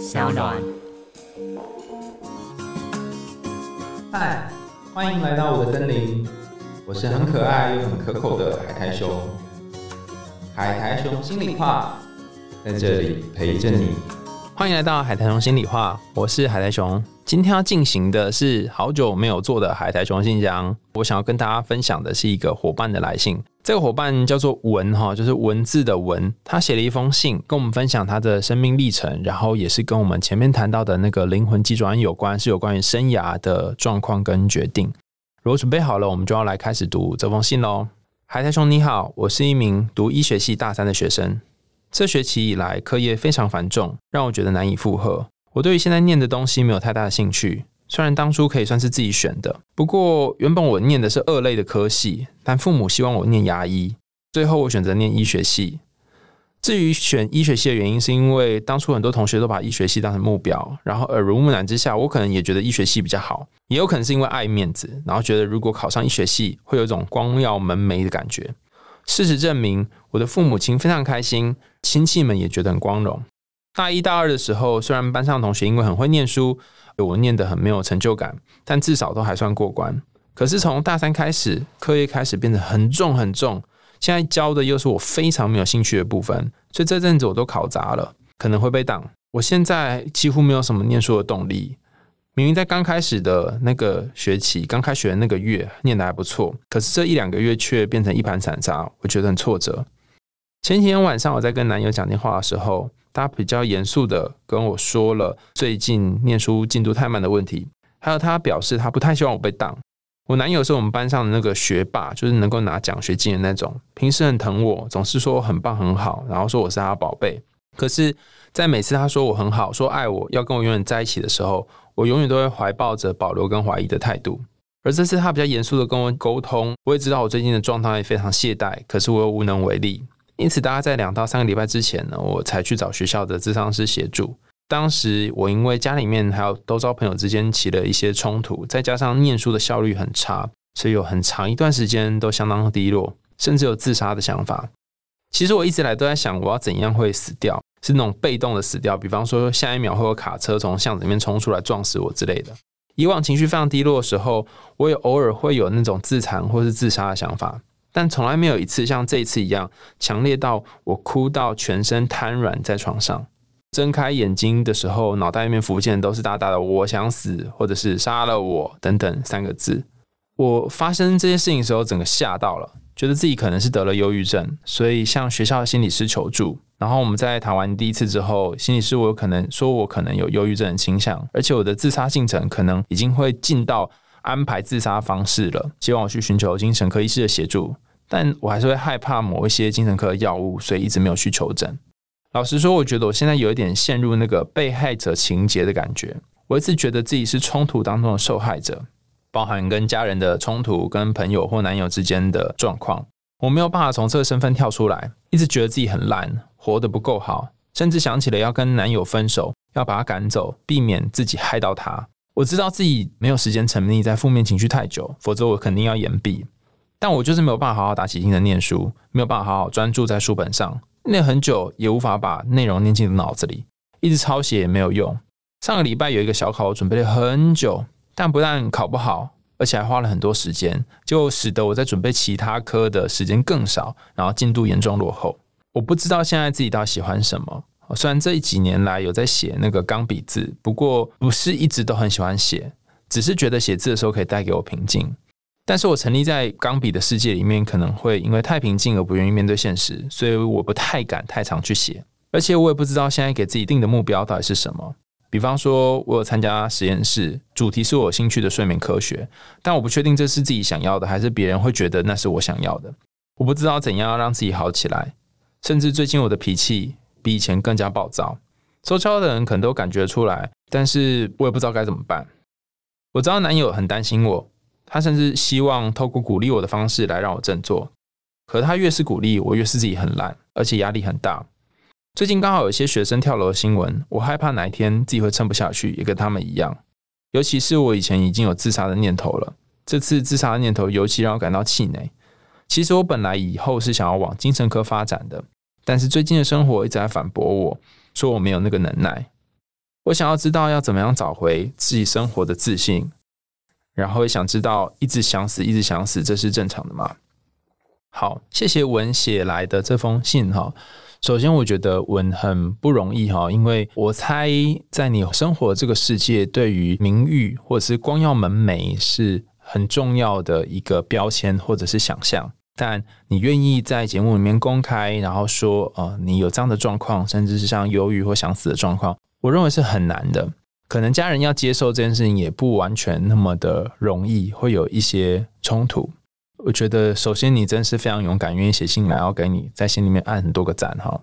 小暖。嗨，欢迎来到我的森林，我是很可爱又很可口的海苔熊。海苔熊心里话，在这里陪着你。欢迎来到海苔熊心里话，我是海苔熊。今天要进行的是好久没有做的海苔熊信箱。我想要跟大家分享的是一个伙伴的来信。这个伙伴叫做文哈，就是文字的文。他写了一封信，跟我们分享他的生命历程，然后也是跟我们前面谈到的那个灵魂机转有关，是有关于生涯的状况跟决定。如果准备好了，我们就要来开始读这封信喽。海苔兄你好，我是一名读医学系大三的学生。这学期以来，课业非常繁重，让我觉得难以负荷。我对于现在念的东西没有太大的兴趣，虽然当初可以算是自己选的，不过原本我念的是二类的科系，但父母希望我念牙医，最后我选择念医学系。至于选医学系的原因，是因为当初很多同学都把医学系当成目标，然后耳濡目染之下，我可能也觉得医学系比较好，也有可能是因为爱面子，然后觉得如果考上医学系，会有一种光耀门楣的感觉。事实证明，我的父母亲非常开心，亲戚们也觉得很光荣。大一、大二的时候，虽然班上同学因为很会念书，我念得很没有成就感，但至少都还算过关。可是从大三开始，课业开始变得很重很重，现在教的又是我非常没有兴趣的部分，所以这阵子我都考砸了，可能会被挡。我现在几乎没有什么念书的动力。明明在刚开始的那个学期，刚开学的那个月念得还不错，可是这一两个月却变成一盘散沙，我觉得很挫折。前几天晚上我在跟男友讲电话的时候。他比较严肃的跟我说了最近念书进度太慢的问题，还有他表示他不太希望我被当。我男友是我们班上的那个学霸，就是能够拿奖学金的那种，平时很疼我，总是说我很棒很好，然后说我是他宝贝。可是，在每次他说我很好，说爱我要跟我永远在一起的时候，我永远都会怀抱着保留跟怀疑的态度。而这次他比较严肃的跟我沟通，我也知道我最近的状态非常懈怠，可是我又无能为力。因此，大概在两到三个礼拜之前呢，我才去找学校的智商师协助。当时我因为家里面还有都招朋友之间起了一些冲突，再加上念书的效率很差，所以有很长一段时间都相当低落，甚至有自杀的想法。其实我一直来都在想，我要怎样会死掉，是那种被动的死掉，比方说下一秒会有卡车从巷子里面冲出来撞死我之类的。以往情绪非常低落的时候，我也偶尔会有那种自残或是自杀的想法。但从来没有一次像这一次一样强烈到我哭到全身瘫软在床上，睁开眼睛的时候，脑袋里面浮现的都是大大的“我想死”或者是“杀了我”等等三个字。我发生这些事情的时候，整个吓到了，觉得自己可能是得了忧郁症，所以向学校的心理师求助。然后我们在谈完第一次之后，心理师我有可能说我可能有忧郁症的倾向，而且我的自杀进程可能已经会进到。安排自杀方式了，希望我去寻求精神科医师的协助，但我还是会害怕某一些精神科药物，所以一直没有去求诊。老实说，我觉得我现在有一点陷入那个被害者情节的感觉。我一直觉得自己是冲突当中的受害者，包含跟家人的冲突、跟朋友或男友之间的状况，我没有办法从这个身份跳出来，一直觉得自己很烂，活得不够好，甚至想起了要跟男友分手，要把他赶走，避免自己害到他。我知道自己没有时间沉溺在负面情绪太久，否则我肯定要延毕。但我就是没有办法好好打起精神念书，没有办法好好专注在书本上，念很久也无法把内容念进脑子里，一直抄写也没有用。上个礼拜有一个小考，我准备了很久，但不但考不好，而且还花了很多时间，就使得我在准备其他科的时间更少，然后进度严重落后。我不知道现在自己到底喜欢什么。虽然这几年来有在写那个钢笔字，不过不是一直都很喜欢写，只是觉得写字的时候可以带给我平静。但是我沉溺在钢笔的世界里面，可能会因为太平静而不愿意面对现实，所以我不太敢太常去写。而且我也不知道现在给自己定的目标到底是什么。比方说，我有参加实验室，主题是我兴趣的睡眠科学，但我不确定这是自己想要的，还是别人会觉得那是我想要的。我不知道怎样让自己好起来，甚至最近我的脾气。比以前更加暴躁，周遭的人可能都感觉出来，但是我也不知道该怎么办。我知道男友很担心我，他甚至希望透过鼓励我的方式来让我振作。可他越是鼓励我，越是自己很烂，而且压力很大。最近刚好有一些学生跳楼的新闻，我害怕哪一天自己会撑不下去，也跟他们一样。尤其是我以前已经有自杀的念头了，这次自杀的念头尤其让我感到气馁。其实我本来以后是想要往精神科发展的。但是最近的生活一直在反驳我说我没有那个能耐。我想要知道要怎么样找回自己生活的自信，然后也想知道一直想死，一直想死，这是正常的吗？好，谢谢文写来的这封信哈。首先，我觉得文很不容易哈，因为我猜在你生活这个世界，对于名誉或者是光耀门楣是很重要的一个标签或者是想象。但你愿意在节目里面公开，然后说，呃，你有这样的状况，甚至是像忧郁或想死的状况，我认为是很难的。可能家人要接受这件事情，也不完全那么的容易，会有一些冲突。我觉得，首先你真是非常勇敢，愿意写信来，要给你在心里面按很多个赞哈。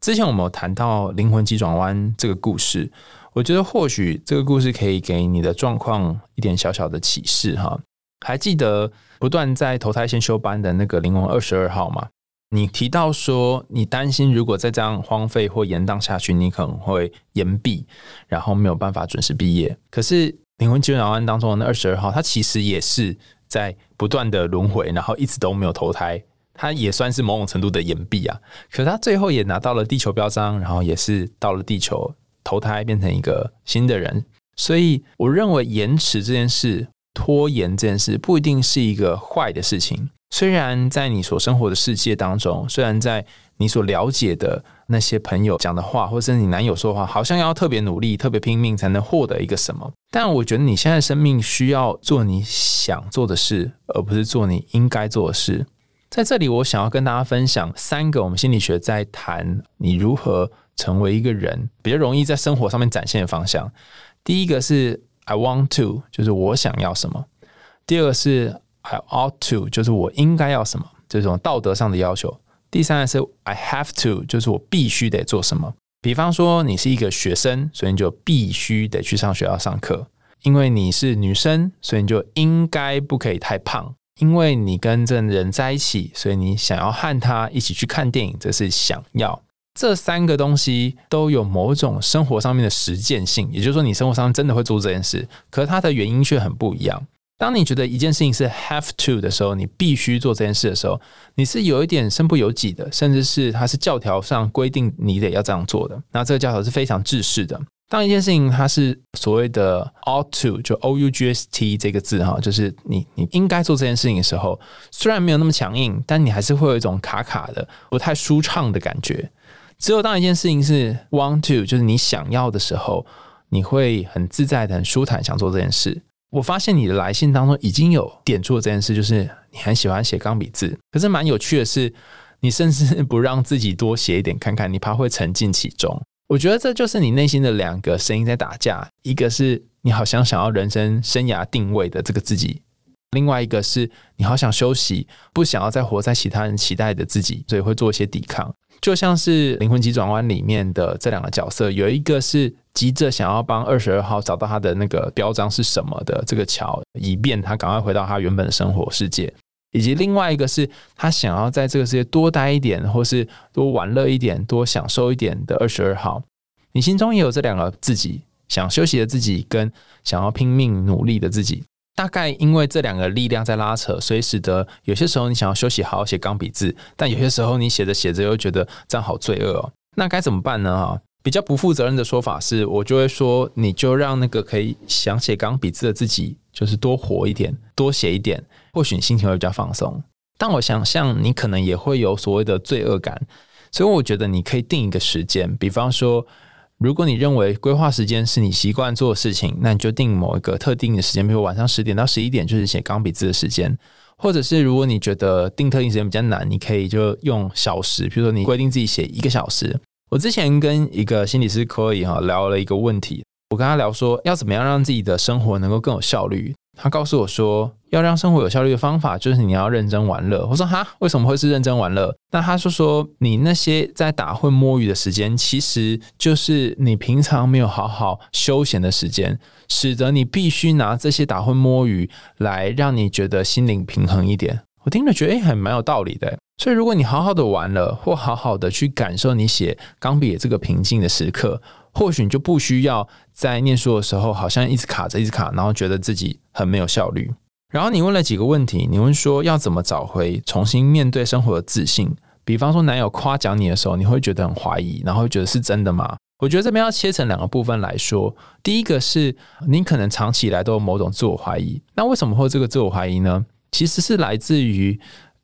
之前我们有谈到灵魂急转弯这个故事，我觉得或许这个故事可以给你的状况一点小小的启示哈。还记得不断在投胎先修班的那个灵魂二十二号吗？你提到说，你担心如果再这样荒废或延宕下去，你可能会延毕，然后没有办法准时毕业。可是灵魂急转弯当中的那二十二号，它其实也是。在不断的轮回，然后一直都没有投胎，他也算是某种程度的延毕啊。可是他最后也拿到了地球标章，然后也是到了地球投胎，变成一个新的人。所以我认为延迟这件事、拖延这件事，不一定是一个坏的事情。虽然在你所生活的世界当中，虽然在你所了解的那些朋友讲的话，或者是你男友说的话，好像要特别努力、特别拼命才能获得一个什么。但我觉得你现在生命需要做你想做的事，而不是做你应该做的事。在这里，我想要跟大家分享三个我们心理学在谈你如何成为一个人比较容易在生活上面展现的方向。第一个是 I want to，就是我想要什么；第二个是 I ought to，就是我应该要什么，这种道德上的要求。第三个是 I have to，就是我必须得做什么。比方说，你是一个学生，所以你就必须得去上学校上课；因为你是女生，所以你就应该不可以太胖；因为你跟这人在一起，所以你想要和他一起去看电影，这是想要。这三个东西都有某种生活上面的实践性，也就是说，你生活上真的会做这件事，可它的原因却很不一样。当你觉得一件事情是 have to 的时候，你必须做这件事的时候，你是有一点身不由己的，甚至是它是教条上规定你得要这样做的。那这个教条是非常制式的。当一件事情它是所谓的 ought to，就 o u g s t 这个字哈，就是你你应该做这件事情的时候，虽然没有那么强硬，但你还是会有一种卡卡的、不太舒畅的感觉。只有当一件事情是 want to，就是你想要的时候，你会很自在的、很舒坦，想做这件事。我发现你的来信当中已经有点出了这件事，就是你很喜欢写钢笔字。可是蛮有趣的是，你甚至不让自己多写一点看看，你怕会沉浸其中。我觉得这就是你内心的两个声音在打架：一个是你好像想要人生生涯定位的这个自己，另外一个是你好想休息，不想要再活在其他人期待的自己，所以会做一些抵抗。就像是《灵魂急转弯》里面的这两个角色，有一个是急着想要帮二十二号找到他的那个标章是什么的这个桥，以便他赶快回到他原本的生活世界；以及另外一个是他想要在这个世界多待一点，或是多玩乐一点、多享受一点的二十二号。你心中也有这两个自己，想休息的自己，跟想要拼命努力的自己。大概因为这两个力量在拉扯，所以使得有些时候你想要休息，好好写钢笔字，但有些时候你写着写着又觉得这样好罪恶哦。那该怎么办呢？哈，比较不负责任的说法是，我就会说，你就让那个可以想写钢笔字的自己，就是多活一点，多写一点，或许你心情会比较放松。但我想象你可能也会有所谓的罪恶感，所以我觉得你可以定一个时间，比方说。如果你认为规划时间是你习惯做的事情，那你就定某一个特定的时间，比如晚上十点到十一点就是写钢笔字的时间。或者是如果你觉得定特定时间比较难，你可以就用小时，比如说你规定自己写一个小时。我之前跟一个心理师可以哈聊了一个问题，我跟他聊说要怎么样让自己的生活能够更有效率。他告诉我说，要让生活有效率的方法就是你要认真玩乐。我说哈，为什么会是认真玩乐？那他说说，你那些在打混摸鱼的时间，其实就是你平常没有好好休闲的时间，使得你必须拿这些打混摸鱼来让你觉得心灵平衡一点。我听着觉得诶，还蛮有道理的。所以如果你好好的玩了，或好好的去感受你写钢笔这个平静的时刻。或许你就不需要在念书的时候，好像一直卡着，一直卡，然后觉得自己很没有效率。然后你问了几个问题，你问说要怎么找回重新面对生活的自信？比方说男友夸奖你的时候，你会觉得很怀疑，然后觉得是真的吗？我觉得这边要切成两个部分来说。第一个是你可能长期以来都有某种自我怀疑，那为什么会这个自我怀疑呢？其实是来自于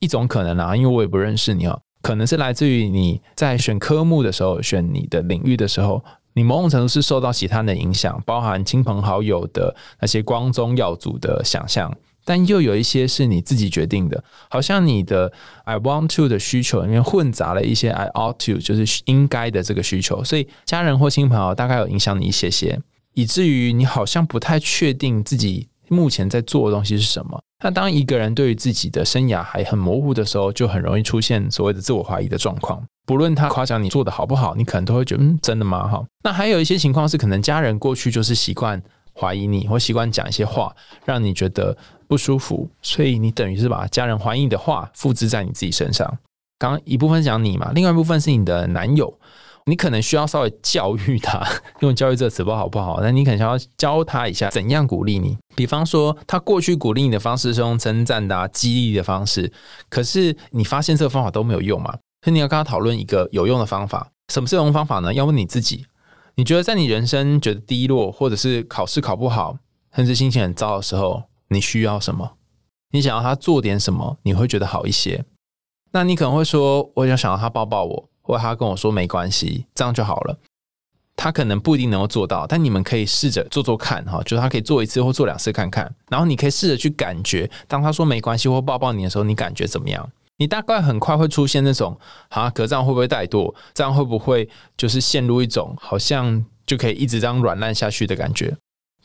一种可能啊，因为我也不认识你哦，可能是来自于你在选科目的时候、选你的领域的时候，你某种程度是受到其他人的影响，包含亲朋好友的那些光宗耀祖的想象。但又有一些是你自己决定的，好像你的 I want to 的需求里面混杂了一些 I ought to，就是应该的这个需求，所以家人或亲朋友大概有影响你一些些，以至于你好像不太确定自己目前在做的东西是什么。那当一个人对于自己的生涯还很模糊的时候，就很容易出现所谓的自我怀疑的状况。不论他夸奖你做的好不好，你可能都会觉得嗯，真的吗？哈。那还有一些情况是，可能家人过去就是习惯怀疑你，或习惯讲一些话，让你觉得。不舒服，所以你等于是把家人怀疑你的话复制在你自己身上。刚刚一部分讲你嘛，另外一部分是你的男友，你可能需要稍微教育他，用教育这个词不好不好？那你可能要教他一下怎样鼓励你。比方说，他过去鼓励你的方式是用称赞的、激励的方式，可是你发现这个方法都没有用嘛？所以你要跟他讨论一个有用的方法。什么是有用方法呢？要问你自己，你觉得在你人生觉得低落，或者是考试考不好，甚至心情很糟的时候。你需要什么？你想要他做点什么？你会觉得好一些。那你可能会说，我想想要他抱抱我，或者他跟我说没关系，这样就好了。他可能不一定能够做到，但你们可以试着做做看，哈，就是他可以做一次或做两次看看。然后你可以试着去感觉，当他说没关系或抱抱你的时候，你感觉怎么样？你大概很快会出现那种，啊，隔这样会不会怠惰？这样会不会就是陷入一种好像就可以一直这样软烂下去的感觉？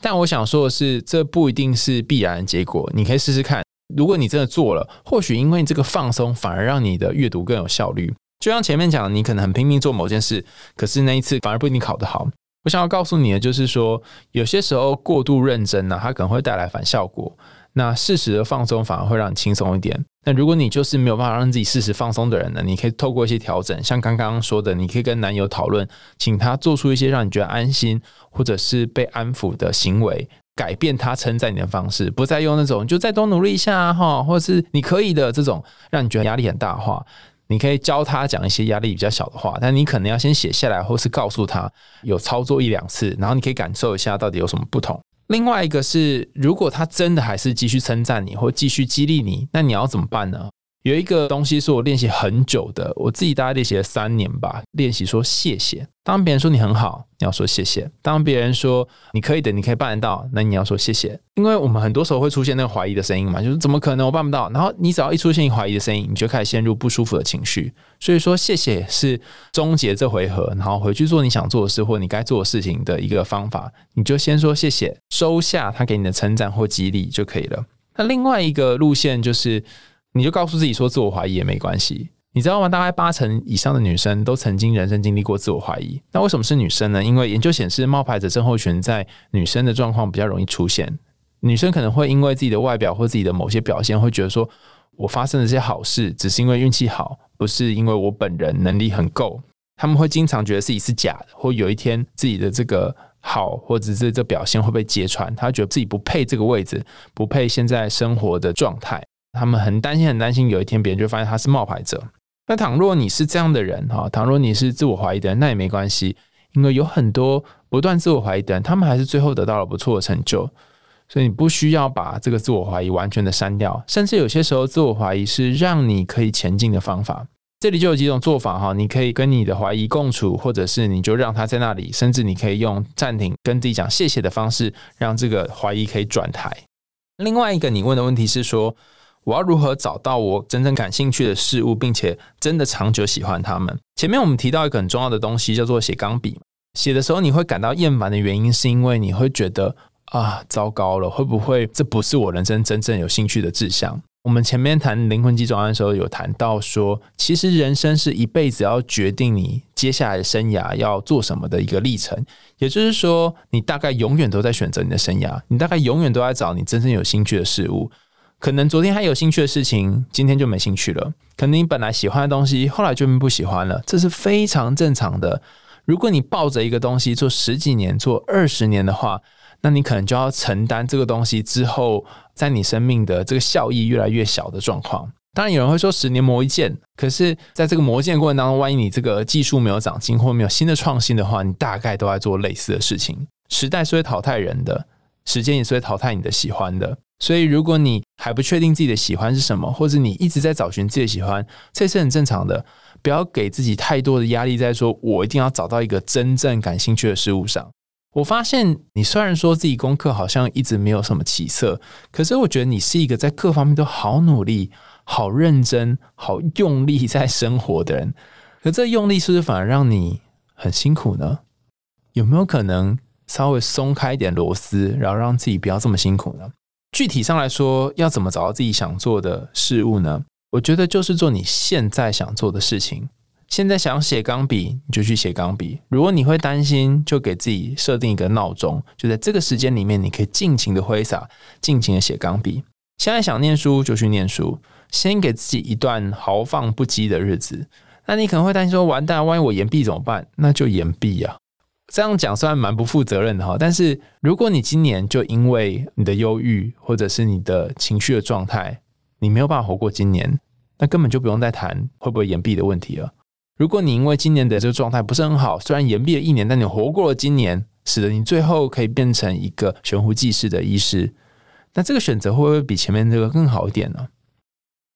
但我想说的是，这不一定是必然的结果。你可以试试看，如果你真的做了，或许因为这个放松，反而让你的阅读更有效率。就像前面讲，你可能很拼命做某件事，可是那一次反而不一定考得好。我想要告诉你的就是说，有些时候过度认真呢，它可能会带来反效果。那适时的放松反而会让你轻松一点。那如果你就是没有办法让自己适时放松的人呢？你可以透过一些调整，像刚刚说的，你可以跟男友讨论，请他做出一些让你觉得安心或者是被安抚的行为，改变他称赞你的方式，不再用那种就再多努力一下哈，或者是你可以的这种让你觉得压力很大的话。你可以教他讲一些压力比较小的话，但你可能要先写下来，或是告诉他有操作一两次，然后你可以感受一下到底有什么不同。另外一个是，如果他真的还是继续称赞你，或继续激励你，那你要怎么办呢？有一个东西是我练习很久的，我自己大概练习了三年吧。练习说谢谢。当别人说你很好，你要说谢谢；当别人说你可以的，你可以办得到，那你要说谢谢。因为我们很多时候会出现那个怀疑的声音嘛，就是怎么可能我办不到？然后你只要一出现怀疑的声音，你就开始陷入不舒服的情绪。所以说谢谢是终结这回合，然后回去做你想做的事或你该做的事情的一个方法。你就先说谢谢，收下他给你的称赞或激励就可以了。那另外一个路线就是。你就告诉自己说自我怀疑也没关系，你知道吗？大概八成以上的女生都曾经人生经历过自我怀疑。那为什么是女生呢？因为研究显示，冒牌者症候群在女生的状况比较容易出现。女生可能会因为自己的外表或自己的某些表现，会觉得说我发生了些好事只是因为运气好，不是因为我本人能力很够。他们会经常觉得自己是假的，或有一天自己的这个好或者是这表现会被揭穿，他觉得自己不配这个位置，不配现在生活的状态。他们很担心，很担心有一天别人就发现他是冒牌者。那倘若你是这样的人哈，倘若你是自我怀疑的人，那也没关系，因为有很多不断自我怀疑的人，他们还是最后得到了不错的成就。所以你不需要把这个自我怀疑完全的删掉，甚至有些时候自我怀疑是让你可以前进的方法。这里就有几种做法哈，你可以跟你的怀疑共处，或者是你就让他在那里，甚至你可以用暂停跟自己讲谢谢的方式，让这个怀疑可以转台。另外一个你问的问题是说。我要如何找到我真正感兴趣的事物，并且真的长久喜欢它们？前面我们提到一个很重要的东西，叫做写钢笔。写的时候你会感到厌烦的原因，是因为你会觉得啊，糟糕了，会不会这不是我人生真正有兴趣的志向？我们前面谈灵魂机转弯的时候，有谈到说，其实人生是一辈子要决定你接下来的生涯要做什么的一个历程。也就是说，你大概永远都在选择你的生涯，你大概永远都在找你真正有兴趣的事物。可能昨天还有兴趣的事情，今天就没兴趣了。可能你本来喜欢的东西，后来就不喜欢了，这是非常正常的。如果你抱着一个东西做十几年、做二十年的话，那你可能就要承担这个东西之后在你生命的这个效益越来越小的状况。当然，有人会说十年磨一剑，可是在这个磨剑过程当中，万一你这个技术没有长进，或没有新的创新的话，你大概都在做类似的事情。时代是会淘汰人的，时间也是会淘汰你的喜欢的。所以，如果你还不确定自己的喜欢是什么，或者你一直在找寻自己的喜欢，这是很正常的。不要给自己太多的压力，在说我一定要找到一个真正感兴趣的事物上。我发现你虽然说自己功课好像一直没有什么起色，可是我觉得你是一个在各方面都好努力。好认真、好用力在生活的人，可这用力是不是反而让你很辛苦呢？有没有可能稍微松开一点螺丝，然后让自己不要这么辛苦呢？具体上来说，要怎么找到自己想做的事物呢？我觉得就是做你现在想做的事情。现在想写钢笔，你就去写钢笔。如果你会担心，就给自己设定一个闹钟，就在这个时间里面，你可以尽情的挥洒，尽情的写钢笔。现在想念书，就去念书。先给自己一段豪放不羁的日子，那你可能会担心说：“完蛋，万一我延毕怎么办？”那就延毕呀。这样讲虽然蛮不负责任的哈，但是如果你今年就因为你的忧郁或者是你的情绪的状态，你没有办法活过今年，那根本就不用再谈会不会延毕的问题了。如果你因为今年的这个状态不是很好，虽然延毕了一年，但你活过了今年，使得你最后可以变成一个悬壶济世的医师，那这个选择会不会比前面这个更好一点呢？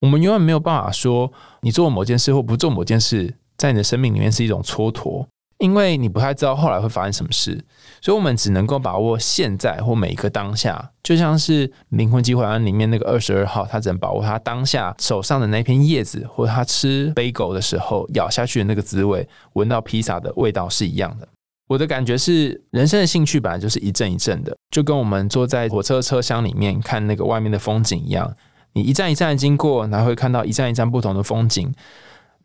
我们永远没有办法说你做某件事或不做某件事，在你的生命里面是一种蹉跎，因为你不太知道后来会发生什么事，所以我们只能够把握现在或每一个当下。就像是《灵魂机会案》里面那个二十二号，他只能把握他当下手上的那片叶子，或者他吃杯狗的时候咬下去的那个滋味，闻到披萨的味道是一样的。我的感觉是，人生的兴趣本来就是一阵一阵的，就跟我们坐在火车车厢里面看那个外面的风景一样。你一站一站的经过，然后会看到一站一站不同的风景，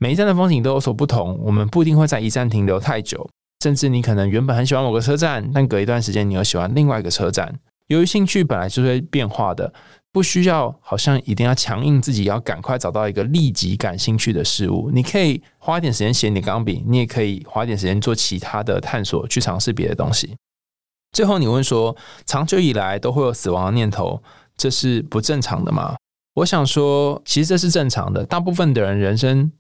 每一站的风景都有所不同。我们不一定会在一站停留太久，甚至你可能原本很喜欢某个车站，但隔一段时间你又喜欢另外一个车站。由于兴趣本来就会变化的，不需要好像一定要强硬自己要赶快找到一个立即感兴趣的事物。你可以花一点时间写你钢笔，你也可以花一点时间做其他的探索，去尝试别的东西。最后你问说，长久以来都会有死亡的念头，这是不正常的吗？我想说，其实这是正常的。大部分的人人生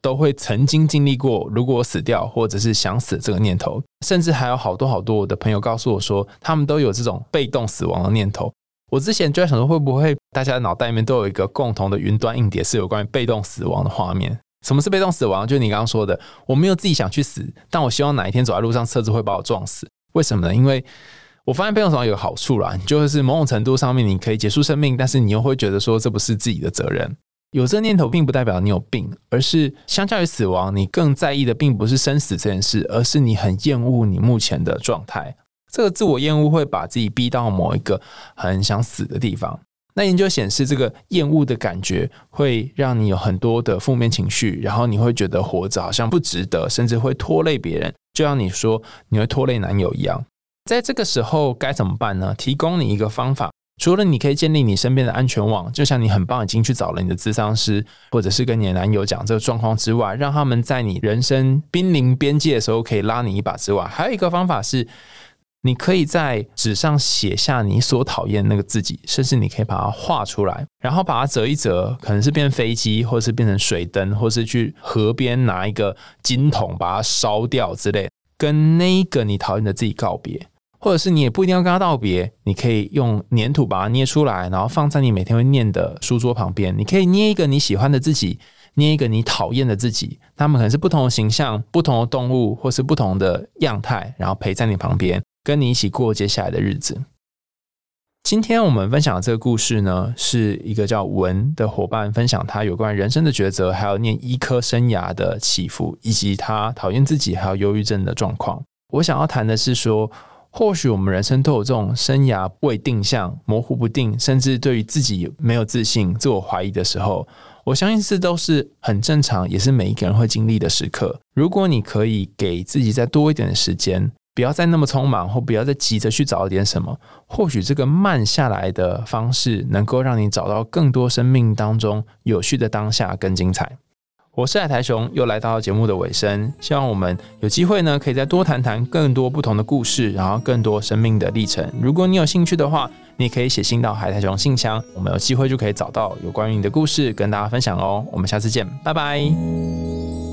都会曾经经历过，如果死掉或者是想死这个念头，甚至还有好多好多我的朋友告诉我说，他们都有这种被动死亡的念头。我之前就在想说，会不会大家脑袋里面都有一个共同的云端硬碟，是有关于被动死亡的画面？什么是被动死亡？就是你刚刚说的，我没有自己想去死，但我希望哪一天走在路上，车子会把我撞死。为什么呢？因为我发现被动死亡有个好处啦，就是某种程度上面你可以结束生命，但是你又会觉得说这不是自己的责任。有这念头并不代表你有病，而是相较于死亡，你更在意的并不是生死这件事，而是你很厌恶你目前的状态。这个自我厌恶会把自己逼到某一个很想死的地方。那研究显示，这个厌恶的感觉会让你有很多的负面情绪，然后你会觉得活着好像不值得，甚至会拖累别人，就像你说你会拖累男友一样。在这个时候该怎么办呢？提供你一个方法，除了你可以建立你身边的安全网，就像你很棒已经去找了你的咨商师，或者是跟你的男友讲这个状况之外，让他们在你人生濒临边界的时候可以拉你一把之外，还有一个方法是，你可以在纸上写下你所讨厌那个自己，甚至你可以把它画出来，然后把它折一折，可能是变飞机，或是变成水灯，或是去河边拿一个金桶把它烧掉之类，跟那个你讨厌的自己告别。或者是你也不一定要跟他道别，你可以用粘土把它捏出来，然后放在你每天会念的书桌旁边。你可以捏一个你喜欢的自己，捏一个你讨厌的自己，他们可能是不同的形象、不同的动物，或是不同的样态，然后陪在你旁边，跟你一起过接下来的日子。今天我们分享的这个故事呢，是一个叫文的伙伴分享他有关人生的抉择，还有念医科生涯的起伏，以及他讨厌自己还有忧郁症的状况。我想要谈的是说。或许我们人生都有这种生涯未定向、模糊不定，甚至对于自己没有自信、自我怀疑的时候，我相信这都是很正常，也是每一个人会经历的时刻。如果你可以给自己再多一点的时间，不要再那么匆忙，或不要再急着去找点什么，或许这个慢下来的方式，能够让你找到更多生命当中有序的当下，更精彩。我是海苔熊，又来到节目的尾声，希望我们有机会呢，可以再多谈谈更多不同的故事，然后更多生命的历程。如果你有兴趣的话，你可以写信到海苔熊信箱，我们有机会就可以找到有关于你的故事跟大家分享哦。我们下次见，拜拜。